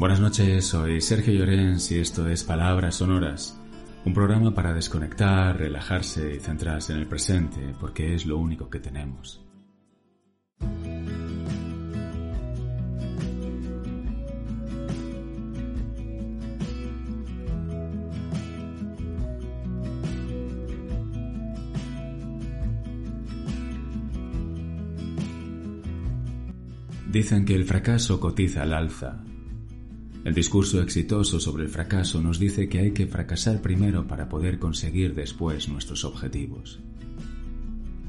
Buenas noches, soy Sergio Llorens y esto es Palabras Sonoras, un programa para desconectar, relajarse y centrarse en el presente, porque es lo único que tenemos. Dicen que el fracaso cotiza al alza. El discurso exitoso sobre el fracaso nos dice que hay que fracasar primero para poder conseguir después nuestros objetivos.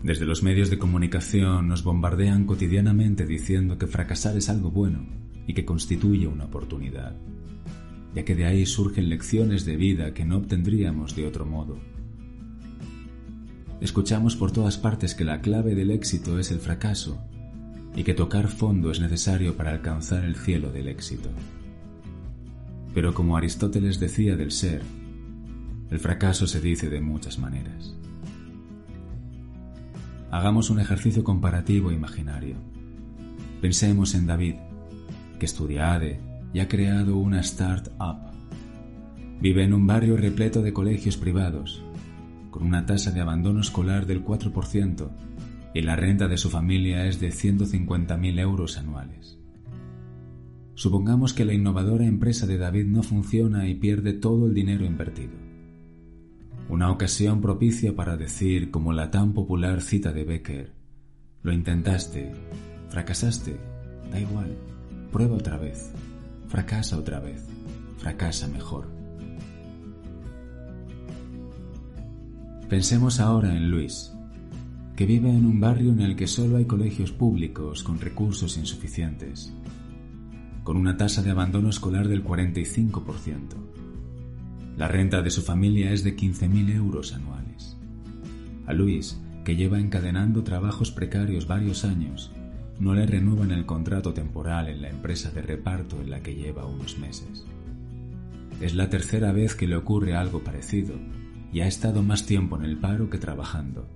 Desde los medios de comunicación nos bombardean cotidianamente diciendo que fracasar es algo bueno y que constituye una oportunidad, ya que de ahí surgen lecciones de vida que no obtendríamos de otro modo. Escuchamos por todas partes que la clave del éxito es el fracaso y que tocar fondo es necesario para alcanzar el cielo del éxito. Pero como Aristóteles decía del ser, el fracaso se dice de muchas maneras. Hagamos un ejercicio comparativo imaginario. Pensemos en David, que estudia ADE y ha creado una start-up. Vive en un barrio repleto de colegios privados, con una tasa de abandono escolar del 4% y la renta de su familia es de 150.000 euros anuales. Supongamos que la innovadora empresa de David no funciona y pierde todo el dinero invertido. Una ocasión propicia para decir, como la tan popular cita de Becker, lo intentaste, fracasaste, da igual, prueba otra vez, fracasa otra vez, fracasa mejor. Pensemos ahora en Luis, que vive en un barrio en el que solo hay colegios públicos con recursos insuficientes, con una tasa de abandono escolar del 45%. La renta de su familia es de 15.000 euros anuales. A Luis, que lleva encadenando trabajos precarios varios años, no le renuevan el contrato temporal en la empresa de reparto en la que lleva unos meses. Es la tercera vez que le ocurre algo parecido y ha estado más tiempo en el paro que trabajando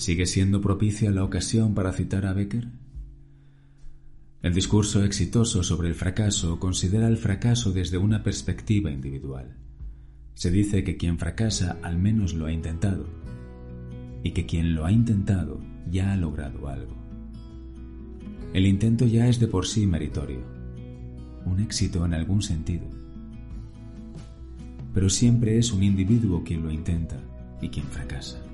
¿Sigue siendo propicia la ocasión para citar a Becker? El discurso exitoso sobre el fracaso considera el fracaso desde una perspectiva individual. Se dice que quien fracasa al menos lo ha intentado y que quien lo ha intentado ya ha logrado algo. El intento ya es de por sí meritorio, un éxito en algún sentido. Pero siempre es un individuo quien lo intenta y quien fracasa.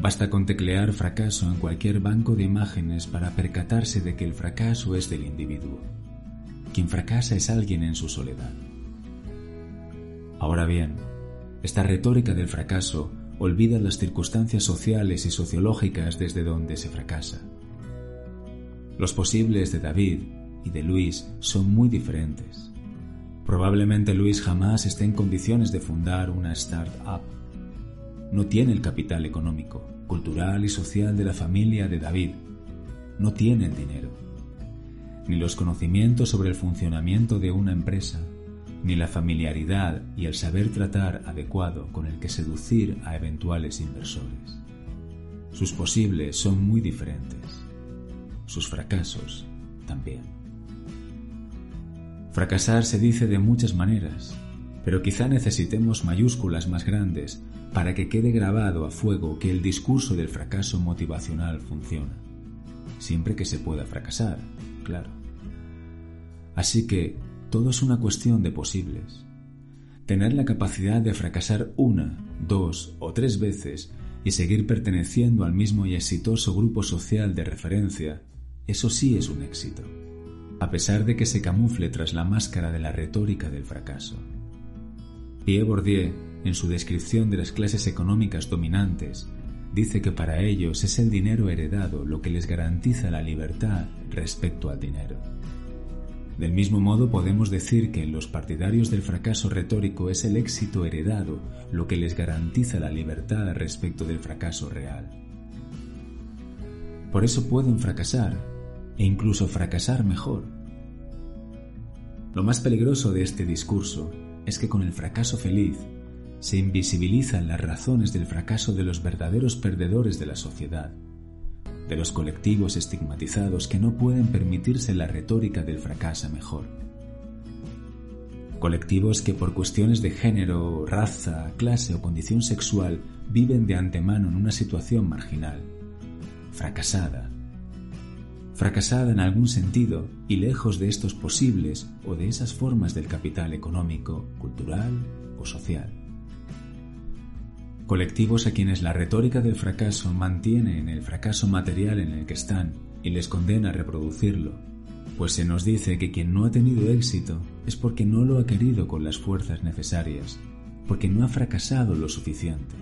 Basta con teclear fracaso en cualquier banco de imágenes para percatarse de que el fracaso es del individuo. Quien fracasa es alguien en su soledad. Ahora bien, esta retórica del fracaso olvida las circunstancias sociales y sociológicas desde donde se fracasa. Los posibles de David y de Luis son muy diferentes. Probablemente Luis jamás esté en condiciones de fundar una startup no tiene el capital económico, cultural y social de la familia de David. No tiene el dinero, ni los conocimientos sobre el funcionamiento de una empresa, ni la familiaridad y el saber tratar adecuado con el que seducir a eventuales inversores. Sus posibles son muy diferentes, sus fracasos también. Fracasar se dice de muchas maneras, pero quizá necesitemos mayúsculas más grandes para que quede grabado a fuego que el discurso del fracaso motivacional funciona. Siempre que se pueda fracasar, claro. Así que todo es una cuestión de posibles. Tener la capacidad de fracasar una, dos o tres veces y seguir perteneciendo al mismo y exitoso grupo social de referencia, eso sí es un éxito, a pesar de que se camufle tras la máscara de la retórica del fracaso. Pierre Bourdieu en su descripción de las clases económicas dominantes, dice que para ellos es el dinero heredado lo que les garantiza la libertad respecto al dinero. Del mismo modo podemos decir que en los partidarios del fracaso retórico es el éxito heredado lo que les garantiza la libertad respecto del fracaso real. Por eso pueden fracasar e incluso fracasar mejor. Lo más peligroso de este discurso es que con el fracaso feliz se invisibilizan las razones del fracaso de los verdaderos perdedores de la sociedad, de los colectivos estigmatizados que no pueden permitirse la retórica del fracaso mejor. Colectivos que por cuestiones de género, raza, clase o condición sexual viven de antemano en una situación marginal, fracasada, fracasada en algún sentido y lejos de estos posibles o de esas formas del capital económico, cultural o social colectivos a quienes la retórica del fracaso mantiene en el fracaso material en el que están y les condena a reproducirlo, pues se nos dice que quien no ha tenido éxito es porque no lo ha querido con las fuerzas necesarias, porque no ha fracasado lo suficiente.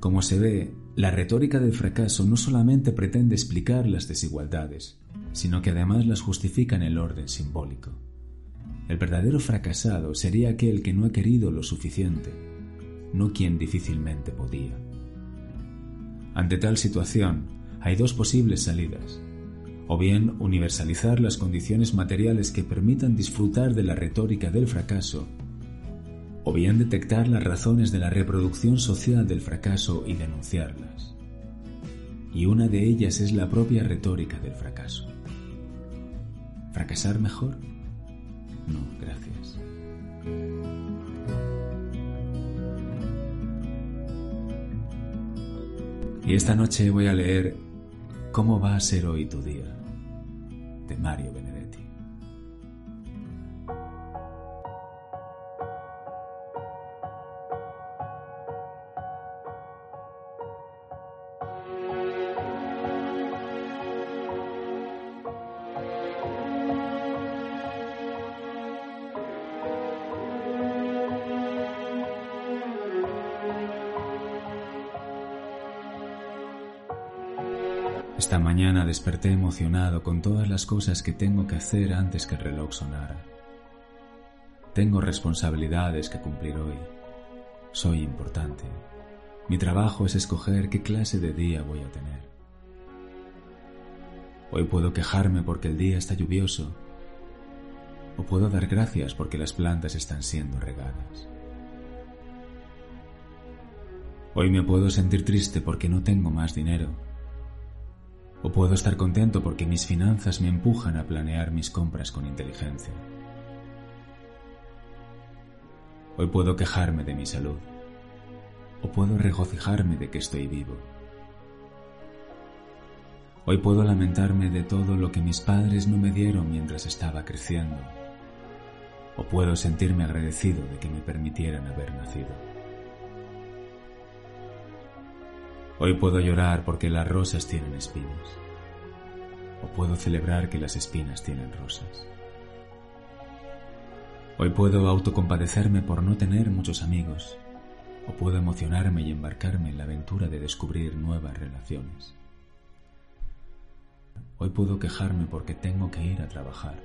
Como se ve, la retórica del fracaso no solamente pretende explicar las desigualdades, sino que además las justifica en el orden simbólico. El verdadero fracasado sería aquel que no ha querido lo suficiente, no quien difícilmente podía. Ante tal situación, hay dos posibles salidas. O bien universalizar las condiciones materiales que permitan disfrutar de la retórica del fracaso, o bien detectar las razones de la reproducción social del fracaso y denunciarlas. Y una de ellas es la propia retórica del fracaso. ¿Fracasar mejor? No, gracias. Y esta noche voy a leer ¿Cómo va a ser hoy tu día? de Mario Benedetti. Esta mañana desperté emocionado con todas las cosas que tengo que hacer antes que el reloj sonara. Tengo responsabilidades que cumplir hoy. Soy importante. Mi trabajo es escoger qué clase de día voy a tener. Hoy puedo quejarme porque el día está lluvioso. O puedo dar gracias porque las plantas están siendo regadas. Hoy me puedo sentir triste porque no tengo más dinero o puedo estar contento porque mis finanzas me empujan a planear mis compras con inteligencia. Hoy puedo quejarme de mi salud. O puedo regocijarme de que estoy vivo. Hoy puedo lamentarme de todo lo que mis padres no me dieron mientras estaba creciendo. O puedo sentirme agradecido de que me permitieran haber nacido. Hoy puedo llorar porque las rosas tienen espinas. O puedo celebrar que las espinas tienen rosas. Hoy puedo autocompadecerme por no tener muchos amigos. O puedo emocionarme y embarcarme en la aventura de descubrir nuevas relaciones. Hoy puedo quejarme porque tengo que ir a trabajar.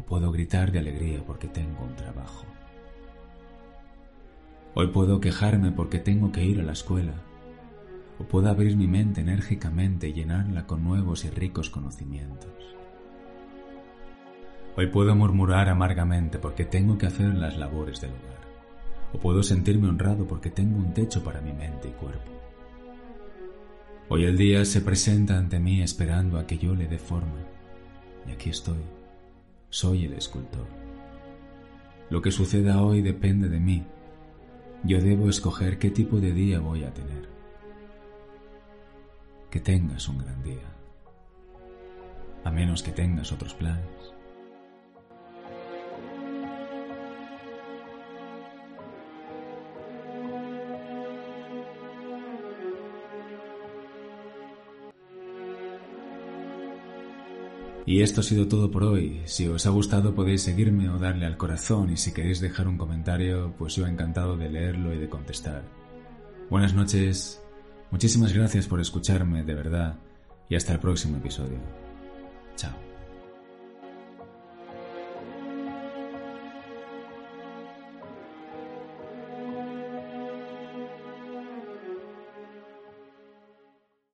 O puedo gritar de alegría porque tengo un trabajo. Hoy puedo quejarme porque tengo que ir a la escuela o puedo abrir mi mente enérgicamente y llenarla con nuevos y ricos conocimientos. Hoy puedo murmurar amargamente porque tengo que hacer las labores del hogar, o puedo sentirme honrado porque tengo un techo para mi mente y cuerpo. Hoy el día se presenta ante mí esperando a que yo le dé forma, y aquí estoy, soy el escultor. Lo que suceda hoy depende de mí, yo debo escoger qué tipo de día voy a tener que tengas un gran día, a menos que tengas otros planes. Y esto ha sido todo por hoy. Si os ha gustado podéis seguirme o darle al corazón y si queréis dejar un comentario, pues yo encantado de leerlo y de contestar. Buenas noches, muchísimas gracias por escucharme de verdad y hasta el próximo episodio. Chao.